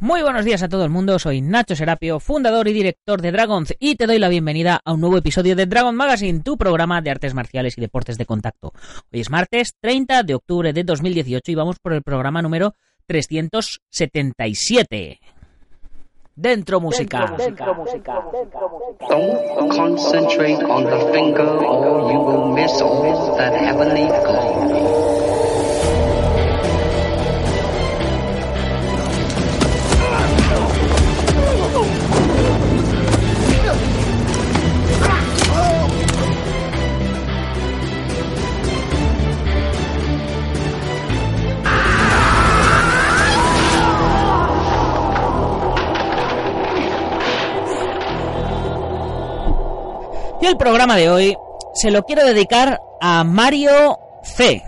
Muy buenos días a todo el mundo, soy Nacho Serapio, fundador y director de Dragons y te doy la bienvenida a un nuevo episodio de Dragon Magazine, tu programa de artes marciales y deportes de contacto. Hoy es martes 30 de octubre de 2018 y vamos por el programa número 377. Dentro música. Dentro, música. Don't concentrate on the finger or you will miss all that heavenly. Y el programa de hoy se lo quiero dedicar a Mario C,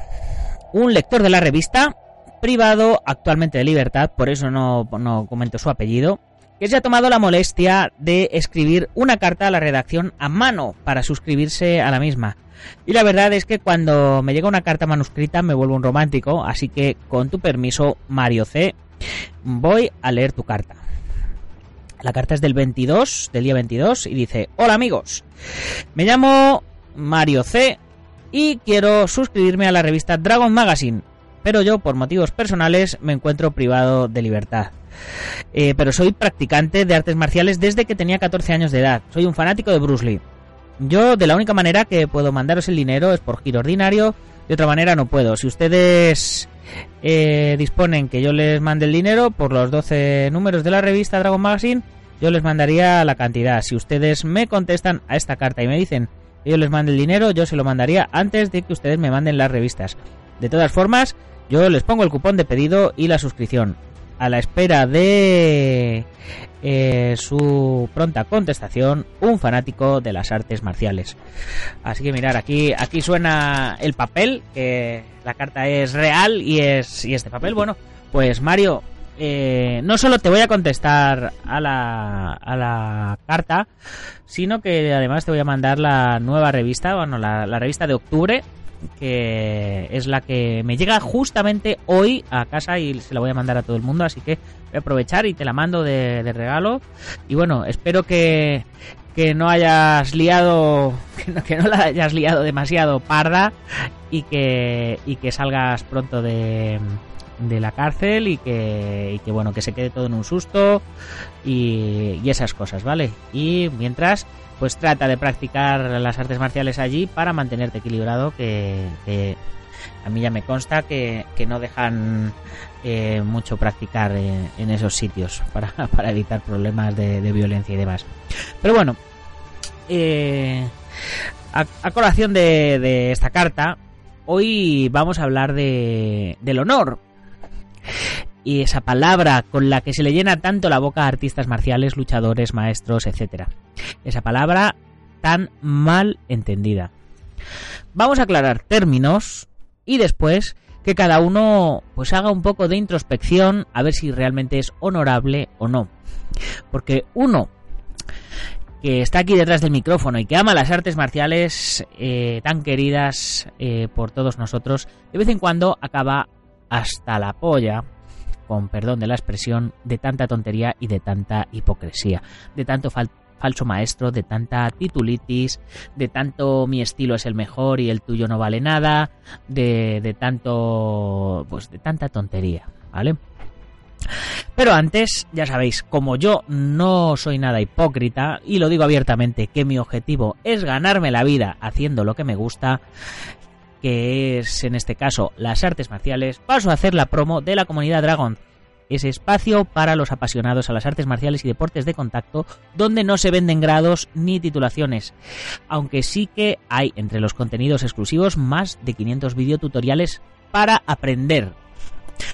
un lector de la revista, privado actualmente de libertad, por eso no, no comento su apellido, que se ha tomado la molestia de escribir una carta a la redacción a mano para suscribirse a la misma. Y la verdad es que cuando me llega una carta manuscrita me vuelvo un romántico, así que con tu permiso, Mario C, voy a leer tu carta. La carta es del 22, del día 22, y dice, hola amigos, me llamo Mario C y quiero suscribirme a la revista Dragon Magazine, pero yo por motivos personales me encuentro privado de libertad. Eh, pero soy practicante de artes marciales desde que tenía 14 años de edad. Soy un fanático de Bruce Lee. Yo de la única manera que puedo mandaros el dinero es por giro ordinario, de otra manera no puedo. Si ustedes eh, disponen que yo les mande el dinero por los 12 números de la revista Dragon Magazine, yo les mandaría la cantidad. Si ustedes me contestan a esta carta y me dicen que yo les mande el dinero, yo se lo mandaría antes de que ustedes me manden las revistas. De todas formas, yo les pongo el cupón de pedido y la suscripción. A la espera de eh, su pronta contestación, un fanático de las artes marciales. Así que mirar, aquí, aquí suena el papel, que la carta es real y es y este papel, bueno, pues Mario, eh, no solo te voy a contestar a la, a la carta, sino que además te voy a mandar la nueva revista, bueno, la, revista de octubre, que es la que me llega justamente hoy a casa y se la voy a mandar a todo el mundo, así que voy a aprovechar y te la mando de, regalo. Y bueno, espero que, que no hayas liado, que no, que no, la hayas liado demasiado parda y que, y que salgas pronto de, de la cárcel y que, que bueno, que se quede todo en un susto y, esas cosas, ¿vale? Y mientras, pues trata de practicar las artes marciales allí para mantenerte equilibrado, que, a mí ya me consta que, no dejan eh, mucho practicar en, esos sitios para, para evitar problemas de, violencia y demás. Pero bueno, eh, a, colación de, de, esta carta, hoy vamos a hablar de, del honor, y esa palabra con la que se le llena tanto la boca a artistas marciales, luchadores, maestros, etc. Esa palabra tan mal entendida. Vamos a aclarar términos y después que cada uno pues haga un poco de introspección a ver si realmente es honorable o no. Porque uno que está aquí detrás del micrófono y que ama las artes marciales eh, tan queridas eh, por todos nosotros, de vez en cuando acaba hasta la polla, con perdón de la expresión, de tanta tontería y de tanta hipocresía, de tanto falso maestro, de tanta titulitis, de tanto mi estilo es el mejor y el tuyo no vale nada, de, de tanto, pues de tanta tontería, ¿vale? Pero antes, ya sabéis, como yo no soy nada hipócrita, y lo digo abiertamente, que mi objetivo es ganarme la vida haciendo lo que me gusta, que es en este caso las artes marciales, paso a hacer la promo de la comunidad Dragon, ese espacio para los apasionados a las artes marciales y deportes de contacto, donde no se venden grados ni titulaciones, aunque sí que hay entre los contenidos exclusivos más de 500 videotutoriales para aprender,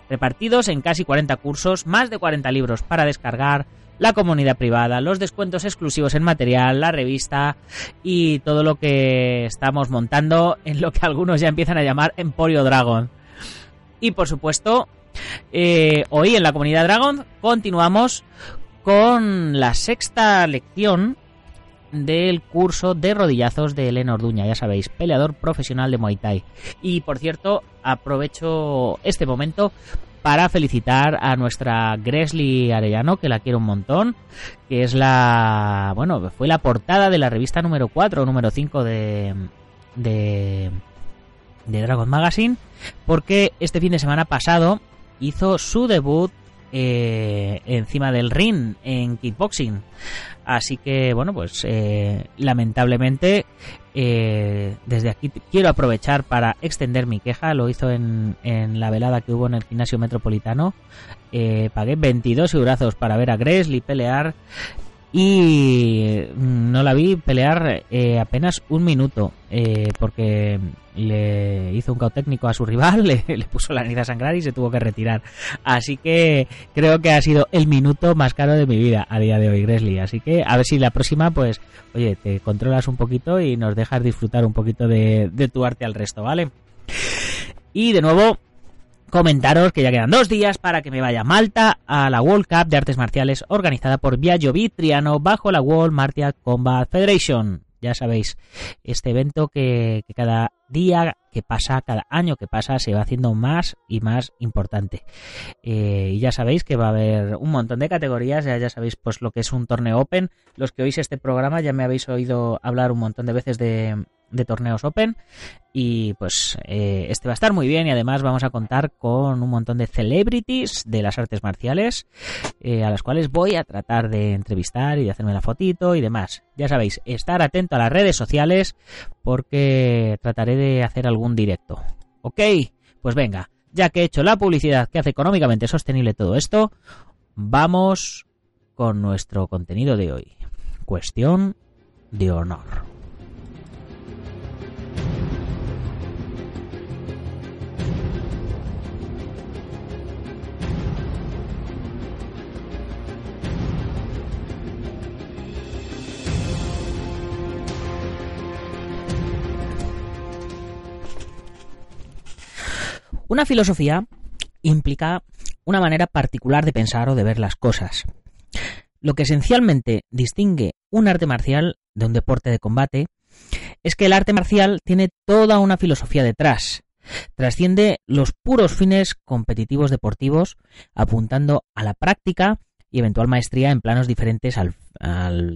repartidos en casi 40 cursos, más de 40 libros para descargar, la comunidad privada, los descuentos exclusivos en material, la revista y todo lo que estamos montando en lo que algunos ya empiezan a llamar Emporio Dragon. Y por supuesto, eh, hoy en la comunidad Dragon continuamos con la sexta lección del curso de rodillazos de Elena Orduña, ya sabéis, peleador profesional de Muay Thai. Y por cierto, aprovecho este momento para felicitar a nuestra Gresley Arellano, que la quiero un montón, que es la, bueno, fue la portada de la revista número 4 o número 5 de, de, de Dragon Magazine, porque este fin de semana pasado hizo su debut eh, encima del ring en kickboxing. Así que, bueno, pues eh, lamentablemente eh, desde aquí quiero aprovechar para extender mi queja. Lo hizo en, en la velada que hubo en el gimnasio metropolitano. pagué 22 euros para ver a Gresley pelear y no la vi pelear eh, apenas un minuto eh, porque le hizo un cao técnico a su rival, le, puso la nariz a sangrar y se tuvo que retirar. Así que creo que ha sido el minuto más caro de mi vida a día de hoy, Gresley. Así que a ver si la próxima, pues, oye, te controlas un poquito y nos dejas disfrutar un poquito de tu arte al resto, ¿vale? Y de nuevo, comentaros que ya quedan dos días para que me vaya a Malta a la World Cup de Artes Marciales organizada por Viaggio Vitriano bajo la World Martial Combat Federation. Ya sabéis, este evento que, cada día que pasa, cada año que pasa, se va haciendo más y más importante. Eh, y ya sabéis que va a haber un montón de categorías, ya, ya sabéis pues lo que es un torneo Open. Los que oís este programa ya me habéis oído hablar un montón de veces de, de torneos Open y pues eh, este va a estar muy bien y además vamos a contar con un montón de celebrities de las artes marciales eh, a las cuales voy a tratar de entrevistar y de hacerme la fotito y demás. Ya sabéis, estar atento a las redes sociales porque trataré de hacer algún directo. Ok, pues venga, ya que he hecho la publicidad que hace económicamente sostenible todo esto, vamos con nuestro contenido de hoy. Cuestión de honor. Una filosofía implica una manera particular de pensar o de ver las cosas. Lo que esencialmente distingue un arte marcial de un deporte de combate es que el arte marcial tiene toda una filosofía detrás. Trasciende los puros fines competitivos deportivos, apuntando a la práctica y eventual maestría en planos diferentes al,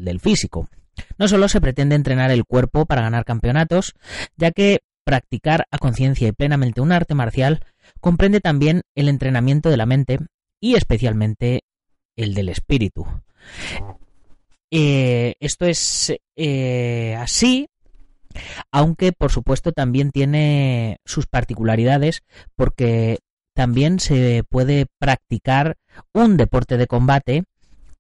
del físico. No solo se pretende entrenar el cuerpo para ganar campeonatos, ya que practicar a conciencia y plenamente un arte marcial comprende también el entrenamiento de la mente y especialmente el del espíritu. Eh, esto es eh, así, aunque por supuesto también tiene sus particularidades porque también se puede practicar un deporte de combate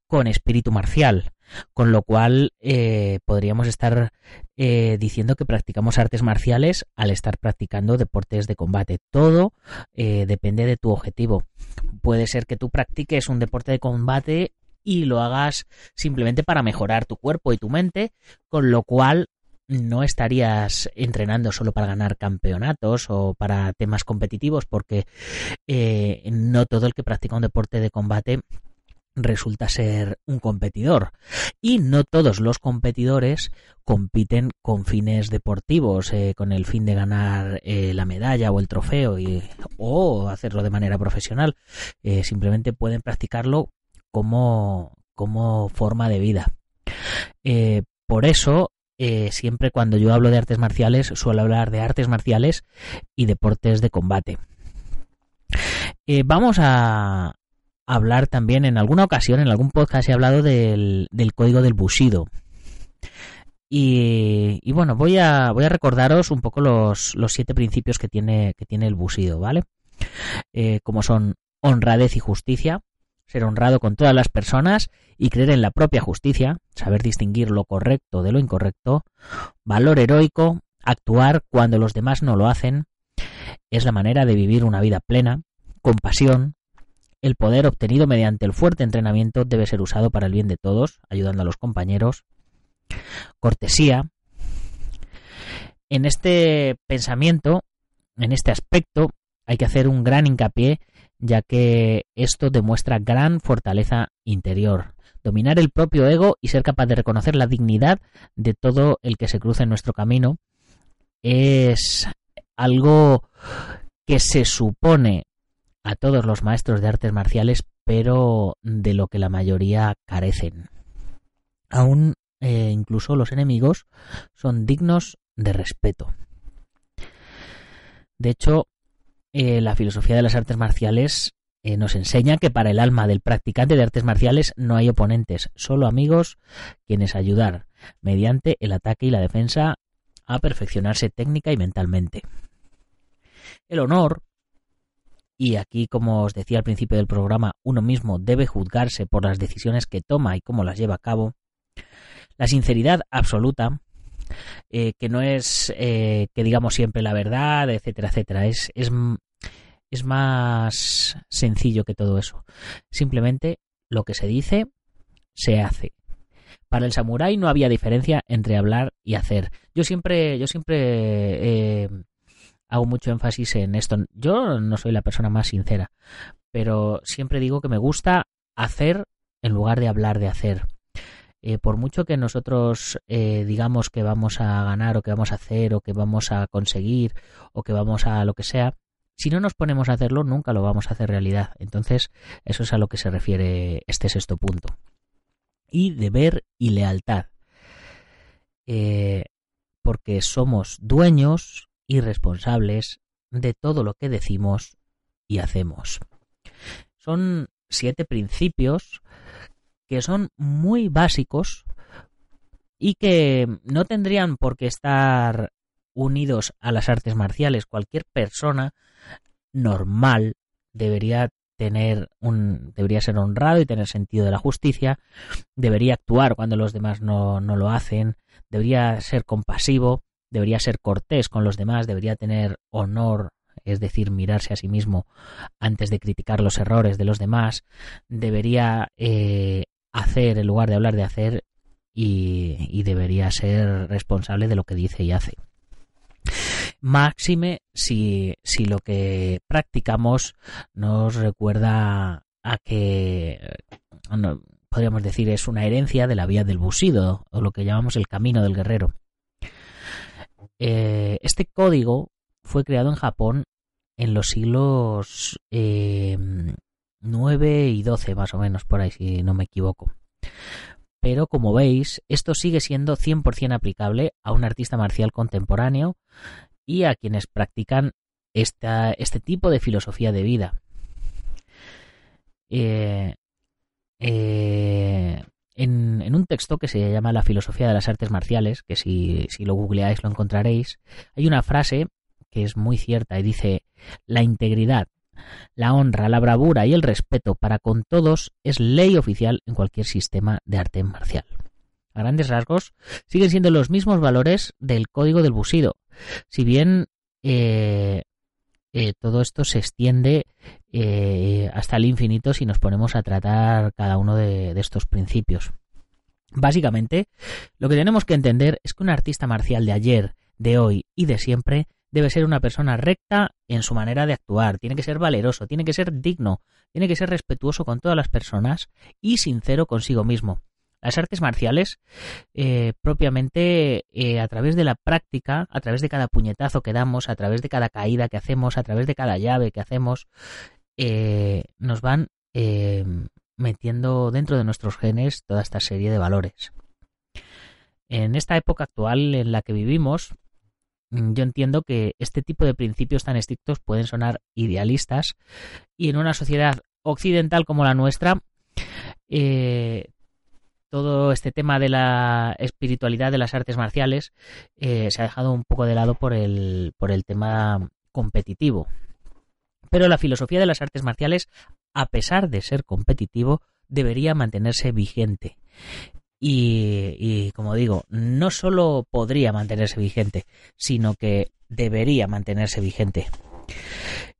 con espíritu marcial. Con lo cual eh, podríamos estar eh, diciendo que practicamos artes marciales al estar practicando deportes de combate. Todo eh, depende de tu objetivo. Puede ser que tú practiques un deporte de combate y lo hagas simplemente para mejorar tu cuerpo y tu mente, con lo cual no estarías entrenando solo para ganar campeonatos o para temas competitivos, porque no todo el que practica un deporte de combate resulta ser un competidor. Y no todos los competidores compiten con fines deportivos, eh, con el fin de ganar eh, la medalla o el trofeo y, o hacerlo de manera profesional. Eh, simplemente pueden practicarlo como, como forma de vida. por eso, siempre cuando yo hablo de artes marciales, suelo hablar de artes marciales y deportes de combate. vamos a, hablar también en alguna ocasión, en algún podcast he hablado del, código del Bushido. Y, bueno, voy a, voy a recordaros un poco los, los siete principios que tiene, que tiene el Bushido, ¿vale? Eh, como son honradez y justicia, ser honrado con todas las personas y creer en la propia justicia, saber distinguir lo correcto de lo incorrecto, valor heroico, actuar cuando los demás no lo hacen, es la manera de vivir una vida plena, compasión, el poder obtenido mediante el fuerte entrenamiento debe ser usado para el bien de todos, ayudando a los compañeros. Cortesía. En este pensamiento, en este aspecto, hay que hacer un gran hincapié, ya que esto demuestra gran fortaleza interior. Dominar el propio ego y ser capaz de reconocer la dignidad de todo el que se cruza en nuestro camino es algo que se supone a todos los maestros de artes marciales, pero de lo que la mayoría carecen. Aún eh, incluso los enemigos son dignos de respeto. De hecho, eh, la filosofía de las artes marciales eh, nos enseña que para el alma del practicante de artes marciales no hay oponentes, solo amigos quienes ayudar mediante el ataque y la defensa a perfeccionarse técnica y mentalmente. El honor y aquí, como os decía al principio del programa, uno mismo debe juzgarse por las decisiones que toma y cómo las lleva a cabo. La sinceridad absoluta, eh, que no es eh, que digamos siempre la verdad, etcétera, etcétera, es, es, es más sencillo que todo eso. Simplemente lo que se dice, se hace. Para el samurái no había diferencia entre hablar y hacer. Yo siempre, yo siempre eh, hago mucho énfasis en esto. Yo no soy la persona más sincera, pero siempre digo que me gusta hacer en lugar de hablar de hacer. Eh, por mucho que nosotros eh, digamos que vamos a ganar o que vamos a hacer o que vamos a conseguir o que vamos a lo que sea, si no nos ponemos a hacerlo nunca lo vamos a hacer realidad. Entonces eso es a lo que se refiere este sexto punto. Y deber y lealtad. Eh, porque somos dueños y responsables de todo lo que decimos y hacemos. Son siete principios que son muy básicos y que no tendrían por qué estar unidos a las artes marciales. Cualquier persona normal debería tener un debería ser honrado y tener sentido de la justicia, debería actuar cuando los demás no, no lo hacen, debería ser compasivo, debería ser cortés con los demás, debería tener honor, es decir, mirarse a sí mismo antes de criticar los errores de los demás, debería eh, hacer en lugar de hablar de hacer y, debería ser responsable de lo que dice y hace. Máxime si, si lo que practicamos nos recuerda a que podríamos decir es una herencia de la vía del busido o lo que llamamos el camino del guerrero. Eh, este código fue creado en Japón en los siglos eh, 9 y 12 más o menos, por ahí si no me equivoco. Pero como veis, esto sigue siendo 100% aplicable a un artista marcial contemporáneo y a quienes practican este tipo de filosofía de vida. Eh, eh, en, un texto que se llama La filosofía de las artes marciales, que si, si lo googleáis lo encontraréis, hay una frase que es muy cierta y dice, la integridad, la honra, la bravura y el respeto para con todos es ley oficial en cualquier sistema de arte marcial. A grandes rasgos, siguen siendo los mismos valores del código del busido, si bien eh, eh, todo esto se extiende eh, hasta el infinito si nos ponemos a tratar cada uno de, estos principios. Básicamente, lo que tenemos que entender es que un artista marcial de ayer, de hoy y de siempre debe ser una persona recta en su manera de actuar, tiene que ser valeroso, tiene que ser digno, tiene que ser respetuoso con todas las personas y sincero consigo mismo. Las artes marciales, eh, propiamente eh, a través de la práctica, a través de cada puñetazo que damos, a través de cada caída que hacemos, a través de cada llave que hacemos, eh, nos van metiendo dentro de nuestros genes toda esta serie de valores. En esta época actual en la que vivimos, mm, yo entiendo que este tipo de principios tan estrictos pueden sonar idealistas y en una sociedad occidental como la nuestra, todo este tema de la espiritualidad de las artes marciales eh, se ha dejado un poco de lado por el, por el tema competitivo. Pero la filosofía de las artes marciales, a pesar de ser competitivo, debería mantenerse vigente. Y, como digo, no solo podría mantenerse vigente, sino que debería mantenerse vigente.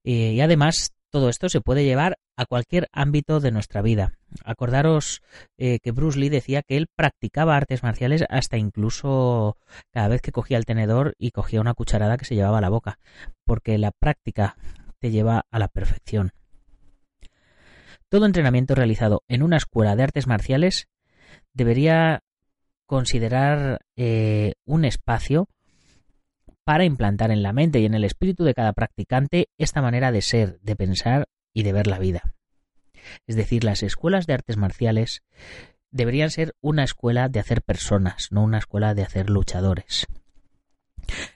Eh, y además todo esto se puede llevar a cualquier ámbito de nuestra vida. Acordaros eh, que Bruce Lee decía que él practicaba artes marciales hasta incluso cada vez que cogía el tenedor y cogía una cucharada que se llevaba a la boca, porque la práctica te lleva a la perfección. Todo entrenamiento realizado en una escuela de artes marciales debería considerar eh, un espacio para implantar en la mente y en el espíritu de cada practicante esta manera de ser, de pensar y de ver la vida. Es decir, las escuelas de artes marciales deberían ser una escuela de hacer personas, no una escuela de hacer luchadores.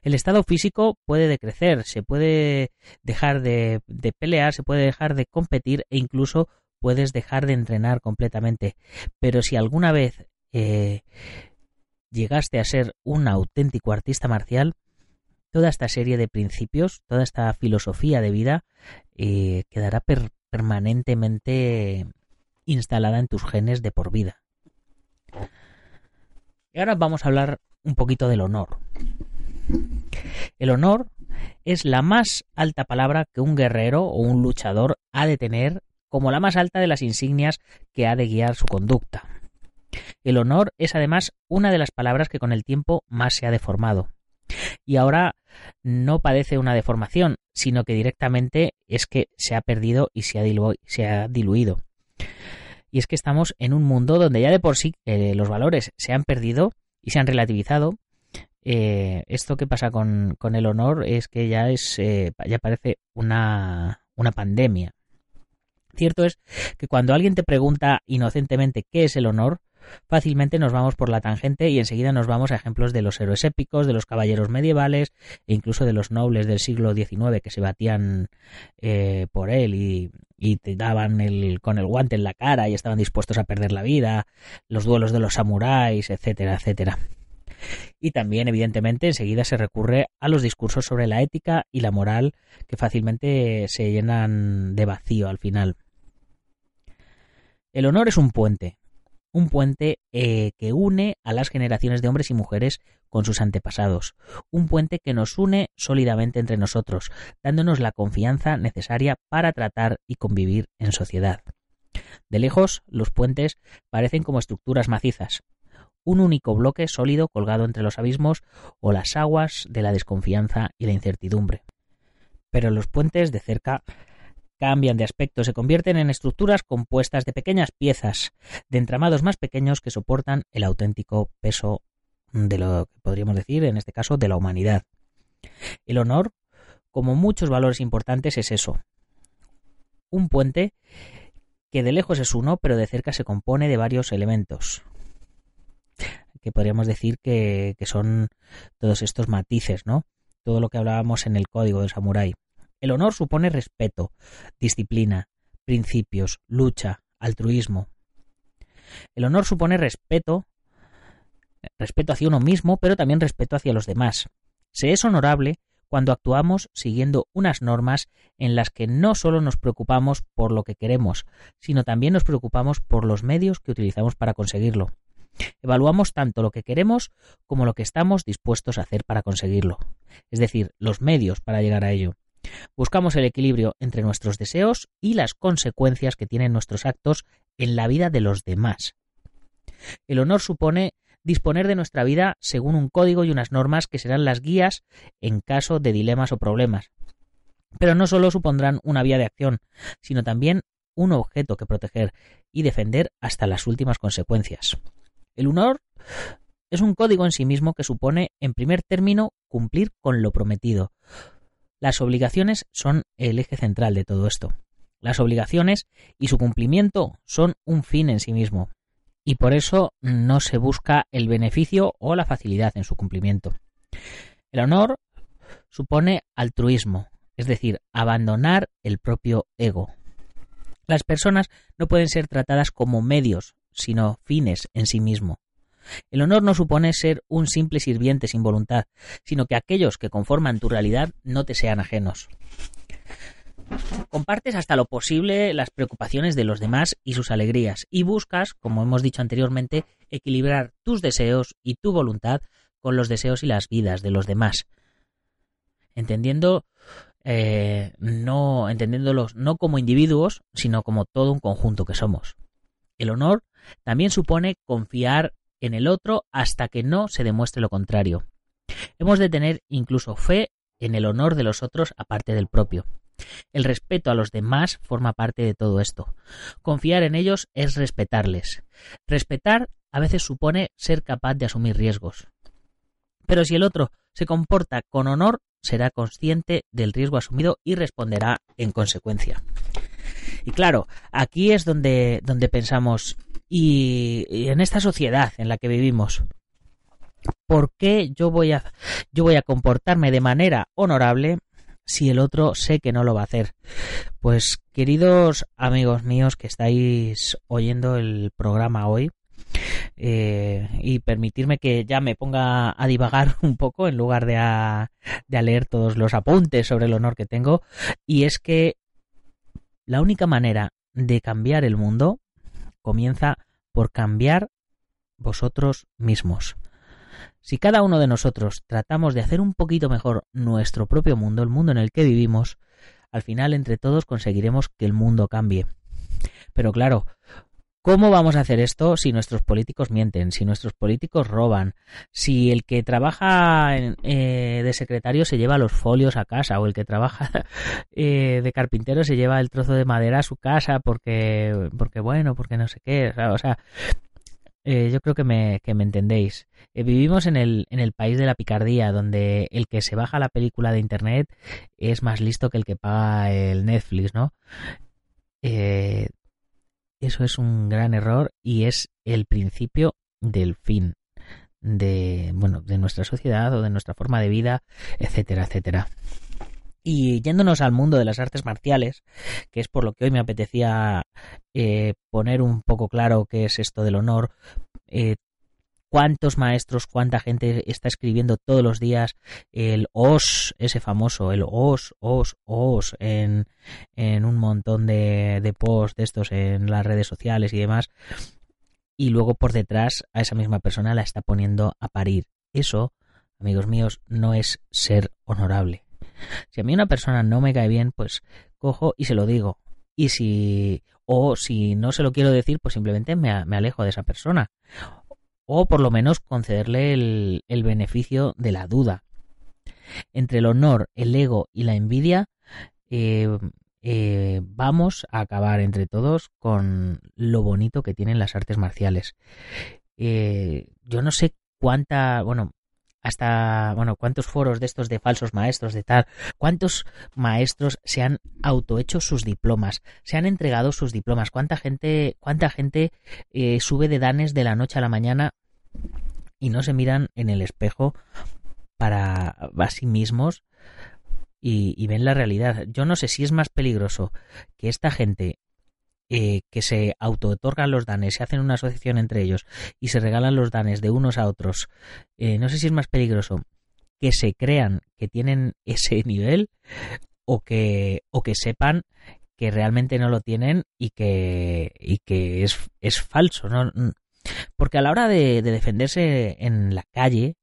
El estado físico puede decrecer, se puede dejar de, pelear, se puede dejar de competir e incluso puedes dejar de entrenar completamente. Pero si alguna vez eh, llegaste a ser un auténtico artista marcial, toda esta serie de principios, toda esta filosofía de vida eh, quedará permanentemente instalada en tus genes de por vida. Y ahora vamos a hablar un poquito del honor. El honor es la más alta palabra que un guerrero o un luchador ha de tener como la más alta de las insignias que ha de guiar su conducta. El honor es además una de las palabras que con el tiempo más se ha deformado. Y ahora no padece una deformación, sino que directamente es que se ha perdido y se ha, diluido. Y es que estamos en un mundo donde ya de por sí eh, los valores se han perdido y se han relativizado eh, esto que pasa con, el honor es que ya es eh, ya parece una, una pandemia. Cierto es que cuando alguien te pregunta inocentemente qué es el honor, fácilmente nos vamos por la tangente y enseguida nos vamos a ejemplos de los héroes épicos, de los caballeros medievales e incluso de los nobles del siglo XIX que se batían eh, por él y, te daban el, con el guante en la cara y estaban dispuestos a perder la vida, los duelos de los samuráis, etcétera, etcétera. Y también, evidentemente, enseguida se recurre a los discursos sobre la ética y la moral que fácilmente se llenan de vacío al final. El honor es un puente, un puente eh, que une a las generaciones de hombres y mujeres con sus antepasados, un puente que nos une sólidamente entre nosotros, dándonos la confianza necesaria para tratar y convivir en sociedad. De lejos, los puentes parecen como estructuras macizas, un único bloque sólido colgado entre los abismos o las aguas de la desconfianza y la incertidumbre. Pero los puentes de cerca cambian de aspecto, se convierten en estructuras compuestas de pequeñas piezas, de entramados más pequeños que soportan el auténtico peso de lo que podríamos decir, en este caso, de la humanidad. El honor, como muchos valores importantes, es eso. Un puente que de lejos es uno, pero de cerca se compone de varios elementos que podríamos decir que, son todos estos matices, ¿no? Todo lo que hablábamos en el código del samurái. El honor supone respeto, disciplina, principios, lucha, altruismo. El honor supone respeto, respeto hacia uno mismo, pero también respeto hacia los demás. Se es honorable cuando actuamos siguiendo unas normas en las que no solo nos preocupamos por lo que queremos, sino también nos preocupamos por los medios que utilizamos para conseguirlo. Evaluamos tanto lo que queremos como lo que estamos dispuestos a hacer para conseguirlo, es decir, los medios para llegar a ello. Buscamos el equilibrio entre nuestros deseos y las consecuencias que tienen nuestros actos en la vida de los demás. El honor supone disponer de nuestra vida según un código y unas normas que serán las guías en caso de dilemas o problemas. Pero no solo supondrán una vía de acción, sino también un objeto que proteger y defender hasta las últimas consecuencias. El honor es un código en sí mismo que supone, en primer término, cumplir con lo prometido. Las obligaciones son el eje central de todo esto. Las obligaciones y su cumplimiento son un fin en sí mismo, y por eso no se busca el beneficio o la facilidad en su cumplimiento. El honor supone altruismo, es decir, abandonar el propio ego. Las personas no pueden ser tratadas como medios, sino fines en sí mismo. El honor no supone ser un simple sirviente sin voluntad, sino que aquellos que conforman tu realidad no te sean ajenos. Compartes hasta lo posible las preocupaciones de los demás y sus alegrías, y buscas, como hemos dicho anteriormente, equilibrar tus deseos y tu voluntad con los deseos y las vidas de los demás. Entendiendo eh, no entendiéndolos no como individuos, sino como todo un conjunto que somos. El honor también supone confiar en el otro hasta que no se demuestre lo contrario. Hemos de tener incluso fe en el honor de los otros aparte del propio. El respeto a los demás forma parte de todo esto. Confiar en ellos es respetarles. Respetar a veces supone ser capaz de asumir riesgos. Pero si el otro se comporta con honor, será consciente del riesgo asumido y responderá en consecuencia. Y claro, aquí es donde, donde pensamos, y, en esta sociedad en la que vivimos, ¿por qué yo voy a, yo voy a comportarme de manera honorable si el otro sé que no lo va a hacer? Pues queridos amigos míos que estáis oyendo el programa hoy, eh, y permitirme que ya me ponga a divagar un poco en lugar de a, de a leer todos los apuntes sobre el honor que tengo. Y es que la única manera de cambiar el mundo comienza por cambiar vosotros mismos. Si cada uno de nosotros tratamos de hacer un poquito mejor nuestro propio mundo, el mundo en el que vivimos, al final entre todos conseguiremos que el mundo cambie. Pero claro, ¿Cómo vamos a hacer esto si nuestros políticos mienten, si nuestros políticos roban, si el que trabaja eh, de secretario se lleva los folios a casa o el que trabaja eh, de carpintero se lleva el trozo de madera a su casa porque, porque bueno, porque no sé qué, o sea, eh, yo creo que me, que me entendéis. vivimos en el, en el país de la picardía, donde el que se baja la película de internet es más listo que el que paga el Netflix, ¿no? Eh, eso es un gran error y es el principio del fin de, bueno, de nuestra sociedad o de nuestra forma de vida, etcétera, etcétera. Y yéndonos al mundo de las artes marciales, que es por lo que hoy me apetecía eh, poner un poco claro qué es esto del honor, eh, cuántos maestros, cuánta gente está escribiendo todos los días el os, ese famoso, el os, os, os, en, en un montón de, de posts de estos en las redes sociales y demás. Y luego por detrás a esa misma persona la está poniendo a parir. Eso, amigos míos, no es ser honorable. Si a mí una persona no me cae bien, pues cojo y se lo digo. Y si, o si no se lo quiero decir, pues simplemente me, me alejo de esa persona o por lo menos concederle el, beneficio de la duda. Entre el honor, el ego y la envidia, eh, eh, vamos a acabar entre todos con lo bonito que tienen las artes marciales. Eh, yo no sé cuánta, bueno, hasta, bueno, cuántos foros de estos de falsos maestros, de tal, cuántos maestros se han autohecho sus diplomas, se han entregado sus diplomas, cuánta gente, cuánta gente sube de danes de la noche a la mañana y no se miran en el espejo para a sí mismos y, ven la realidad. Yo no sé si es más peligroso que esta gente eh, que se auto-otorgan los danes, se hacen una asociación entre ellos y se regalan los danes de unos a otros. Eh, no sé si es más peligroso que se crean que tienen ese nivel o que, o que sepan que realmente no lo tienen y que, y que es, es falso. Porque a la hora de, defenderse en la calle,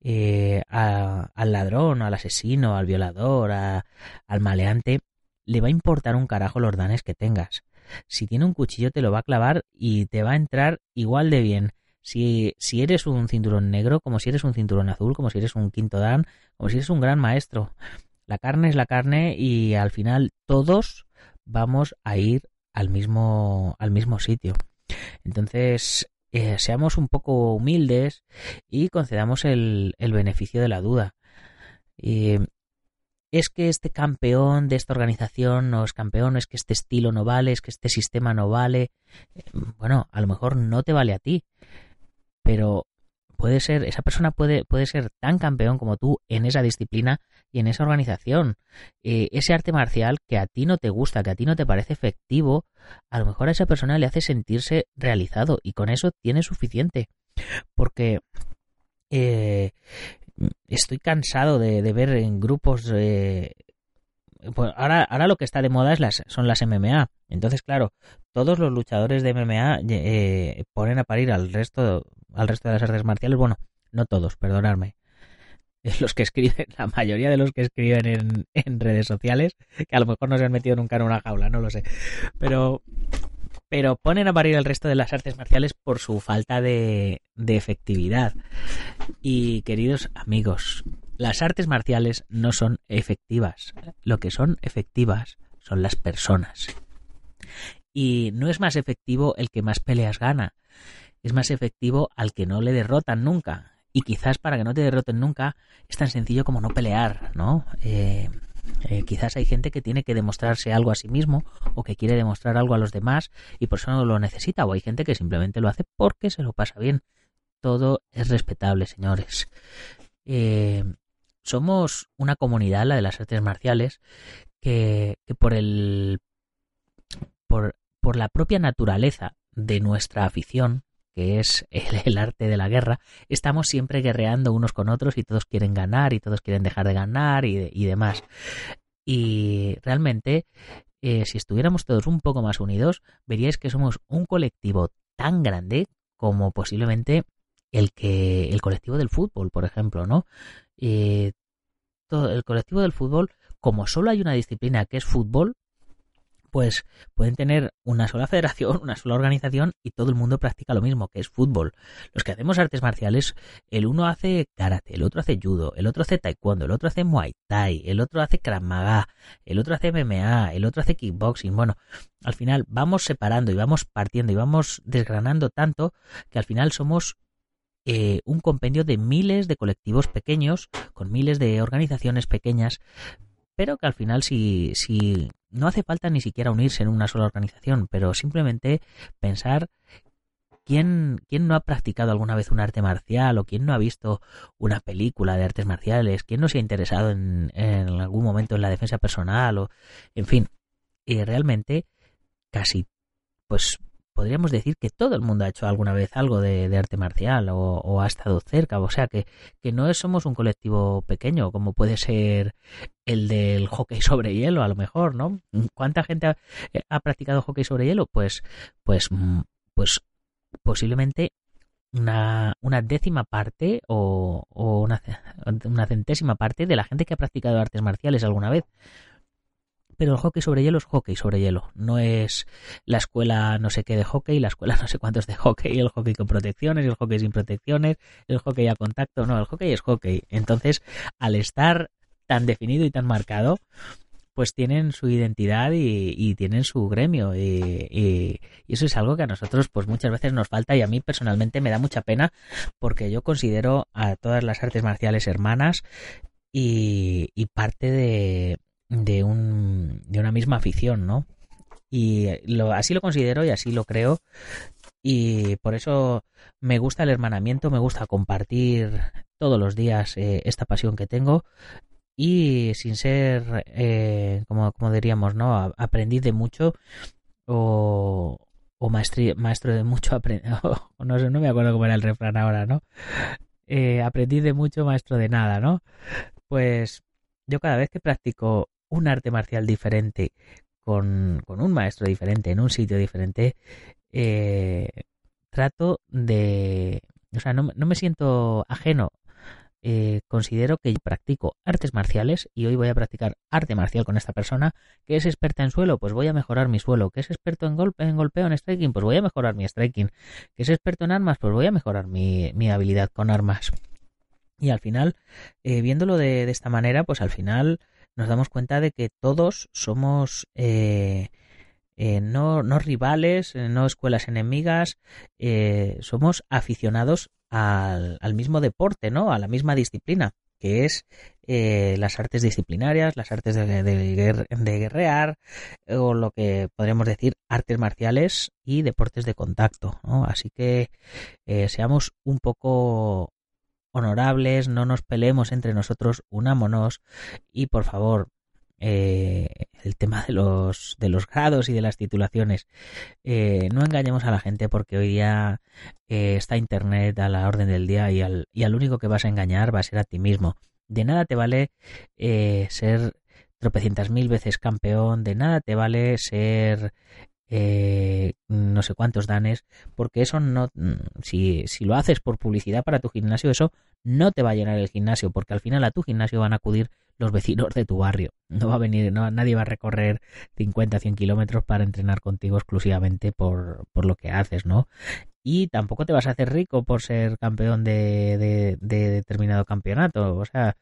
eh, al ladrón, al asesino, al violador, al maleante, le va a importar un carajo los danes que tengas. Si tiene un cuchillo te lo va a clavar y te va a entrar igual de bien. Si, si eres un cinturón negro, como si eres un cinturón azul, como si eres un quinto dan, como si eres un gran maestro. La carne es la carne y al final todos vamos a ir al mismo, al mismo sitio. Entonces, eh, seamos un poco humildes y concedamos el, beneficio de la duda. Es que este campeón de esta organización no es campeón, es que este estilo no vale, es que este sistema no vale. Bueno, a lo mejor no te vale a ti, pero puede ser, esa persona puede, puede ser tan campeón como tú en esa disciplina y en esa organización. Eh, ese arte marcial que a ti no te gusta, que a ti no te parece efectivo, a lo mejor a esa persona le hace sentirse realizado y con eso tiene suficiente. Porque eh, estoy cansado de, ver en grupos... Eh, pues ahora, ahora lo que está de moda es las, son las MMA. Entonces, claro, todos los luchadores de MMA ponen a parir al resto al resto de las artes marciales. Bueno, no todos, perdonadme. Los que escriben, la mayoría de los que escriben en, redes sociales, que a lo mejor no se han metido nunca en una jaula, no lo sé. Pero, pero ponen a parir el resto de las artes marciales por su falta de, de efectividad. Y queridos amigos, las artes marciales no son efectivas. Lo que son efectivas son las personas. Y no es más efectivo el que más peleas gana es más efectivo al que no le derrotan nunca. Y quizás para que no te derroten nunca es tan sencillo como no pelear, ¿no? Eh, Eh, quizás hay gente que tiene que demostrarse algo a sí mismo o que quiere demostrar algo a los demás y por eso no lo necesita. O hay gente que simplemente lo hace porque se lo pasa bien. Todo es respetable, señores. Eh, somos una comunidad, la de las artes marciales, que, por el. Por, por la propia naturaleza de nuestra afición, que es el, arte de la guerra, estamos siempre guerreando unos con otros y todos quieren ganar y todos quieren dejar de ganar y, demás. Y realmente, eh, si estuviéramos todos un poco más unidos, veríais que somos un colectivo tan grande como posiblemente el que el colectivo del fútbol, por ejemplo, ¿no? Eh, todo el colectivo del fútbol, como solo hay una disciplina que es fútbol, pues pueden tener una sola federación, una sola organización y todo el mundo practica lo mismo, que es fútbol. Los que hacemos artes marciales, el uno hace karate, el otro hace judo, el otro hace taekwondo, el otro hace muay thai, el otro hace krav maga, el otro hace MMA, el otro hace kickboxing. Bueno, al final vamos separando y vamos partiendo y vamos desgranando tanto que al final somos eh, un compendio de miles de colectivos pequeños, con miles de organizaciones pequeñas, pero que al final si, si no hace falta ni siquiera unirse en una sola organización, pero simplemente pensar ¿Quién, ¿quién, no ha practicado alguna vez un arte marcial o quién no ha visto una película de artes marciales? ¿Quién no se ha interesado en, en algún momento en la defensa personal? o En fin, y realmente casi pues podríamos decir que todo el mundo ha hecho alguna vez algo de, arte marcial o, ha estado cerca, o sea que, que no somos un colectivo pequeño como puede ser el del hockey sobre hielo a lo mejor, ¿no? ¿Cuánta gente ha, eh, practicado hockey sobre hielo? Pues, pues, mm, pues posiblemente una, una décima parte o, o una, una centésima parte de la gente que ha practicado artes marciales alguna vez pero el hockey sobre hielo es hockey sobre hielo. No es la escuela no sé qué de hockey, la escuela no sé cuántos de hockey, el hockey con protecciones, el hockey sin protecciones, el hockey a contacto. No, el hockey es hockey. Entonces, al estar tan definido y tan marcado, pues tienen su identidad y, tienen su gremio y, eso es algo que a nosotros pues muchas veces nos falta y a mí personalmente me da mucha pena porque yo considero a todas las artes marciales hermanas y parte de, de, un, de una misma afición, ¿no? Y lo, así lo considero y así lo creo. Y por eso me gusta el hermanamiento, me gusta compartir todos los días eh, esta pasión que tengo. Y sin ser, eh, como, como diríamos, ¿no? Aprendiz de mucho o, o maestro de mucho, no, sé, no me acuerdo cómo era el refrán ahora, ¿no? Eh, aprendiz de mucho, maestro de nada, ¿no? Pues yo cada vez que practico un arte marcial diferente, con, un maestro diferente, en un sitio diferente, eh, trato de... O sea, no, me siento ajeno. Eh, considero que practico artes marciales y hoy voy a practicar arte marcial con esta persona que es experta en suelo, pues voy a mejorar mi suelo, que es experto en golpe, en golpeo, en striking, pues voy a mejorar mi striking, que es experto en armas, pues voy a mejorar mi, mi habilidad con armas. Y al final, eh, viéndolo de, de, esta manera, pues al final nos damos cuenta de que todos somos eh, eh, no, no, rivales, eh, no escuelas enemigas, somos aficionados al, al, mismo deporte, ¿no? A la misma disciplina, que es las artes disciplinarias, las artes de, de, guerrear, o lo que podríamos decir artes marciales y deportes de contacto, ¿no? Así que seamos un poco honorables, no nos peleemos entre nosotros, unámonos y por favor, eh, el tema de los, de los grados y de las titulaciones. Eh, no engañemos a la gente porque hoy día eh, está Internet a la orden del día y al, y al único que vas a engañar va a ser a ti mismo. De nada te vale ser tropecientas mil veces campeón, de nada te vale ser eh, no sé cuántos danes, porque eso no, mm, si, si lo haces por publicidad para tu gimnasio, eso no te va a llenar el gimnasio, porque al final a tu gimnasio van a acudir los vecinos de tu barrio. No va a venir, no, nadie va a recorrer 50, 100 kilómetros para entrenar contigo exclusivamente por, por lo que haces, ¿no? Y tampoco te vas a hacer rico por ser campeón de, de, determinado campeonato. O sea,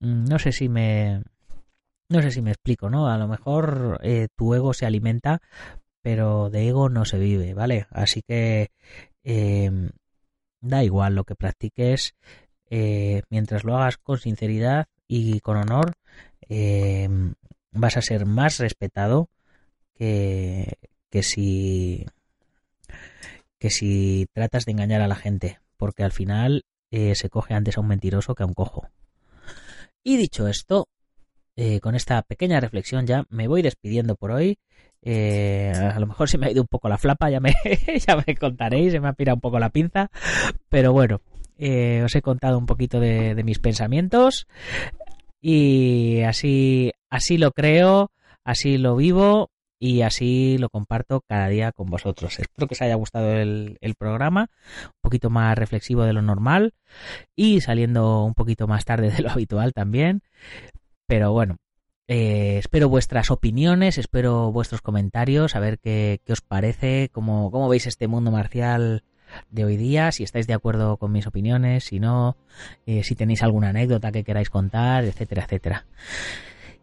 mm, no sé si me, no sé si me explico, ¿no? A lo mejor eh, tu ego se alimenta pero de ego no se vive, ¿vale? Así que em, da igual lo que practiques, eh, mientras lo hagas con sinceridad y con honor, eh, vas a ser más respetado que, que si que si tratas de engañar a la gente, porque al final eh, se coge antes a un mentiroso que a un cojo. Y dicho esto, eh, con esta pequeña reflexión ya me voy despidiendo por hoy. Eh, a lo mejor se me ha ido un poco la flapa, ya me, ya me contaréis, se me ha pirado un poco la pinza, pero bueno, os he contado un poquito de, de mis pensamientos y así, así lo creo, así lo vivo y así lo comparto cada día con vosotros. Espero que os haya gustado el, programa, un poquito más reflexivo de lo normal y saliendo un poquito más tarde de lo habitual también. Pero bueno, eh, espero vuestras opiniones, espero vuestros comentarios, a ver qué, qué os parece, cómo, cómo veis este mundo marcial de hoy día, si estáis de acuerdo con mis opiniones, si no, eh, si tenéis alguna anécdota que queráis contar, etcétera, etcétera.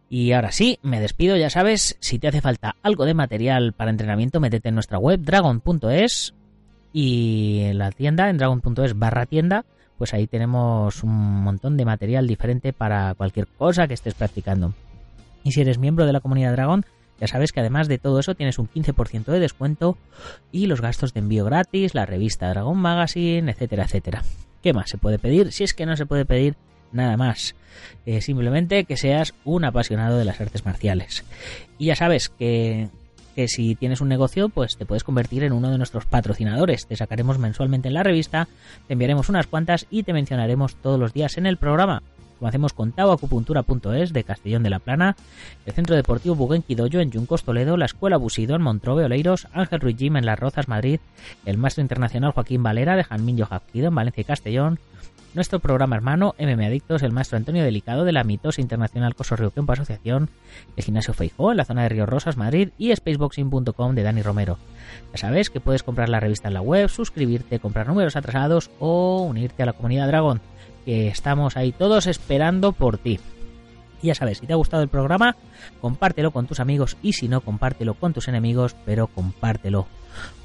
Y ahora sí, me despido, ya sabes, si te hace falta algo de material para entrenamiento, métete en nuestra web dragon.es y en la tienda, en dragon.es barra tienda, pues ahí tenemos un montón de material diferente para cualquier cosa que estés practicando. Y si eres miembro de la comunidad Dragon, ya sabes que además de todo eso tienes un 15% de descuento y los gastos de envío gratis, la revista Dragon Magazine, etcétera, etcétera. ¿Qué más se puede pedir? Si es que no se puede pedir nada más. Eh, simplemente que seas un apasionado de las artes marciales. Y ya sabes que, que si tienes un negocio, pues te puedes convertir en uno de nuestros patrocinadores. Te sacaremos mensualmente en la revista, te enviaremos unas cuantas y te mencionaremos todos los días en el programa como hacemos con taoacupuntura.es de Castellón de la Plana, el Centro Deportivo Buguenquidoyo en Yuncos Toledo, la Escuela Busido en Montrove Oleiros, Ángel Ruiz Jim en Las Rozas Madrid, el Maestro Internacional Joaquín Valera de Janmin Jacquido en Valencia y Castellón, nuestro programa hermano MM Adictos, el maestro Antonio Delicado de la Mitosa Internacional Coso Río Campo Asociación, el Gimnasio Feijó en la zona de Río Rosas, Madrid y spaceboxing.com de Dani Romero. Ya sabes que puedes comprar la revista en la web, suscribirte, comprar números atrasados o unirte a la comunidad Dragon, que estamos ahí todos esperando por ti. Y ya sabes, si te ha gustado el programa, compártelo con tus amigos y si no, compártelo con tus enemigos, pero compártelo.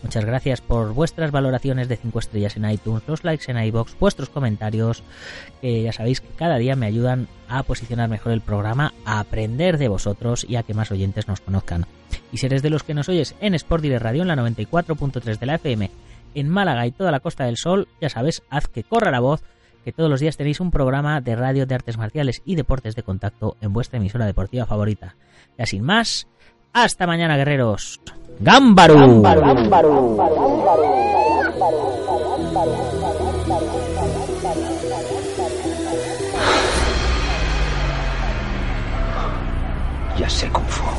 Muchas gracias por vuestras valoraciones de 5 estrellas en iTunes, los likes en iBox, vuestros comentarios, que ya sabéis que cada día me ayudan a posicionar mejor el programa, a aprender de vosotros y a que más oyentes nos conozcan. Y si eres de los que nos oyes en Sport Direct Radio en la 94.3 de la FM, en Málaga y toda la Costa del Sol, ya sabes, haz que corra la voz que todos los días tenéis un programa de radio de artes marciales y deportes de contacto en vuestra emisora deportiva favorita. Ya sin más, hasta mañana guerreros. ¡Gámbaru! Ya sé cómo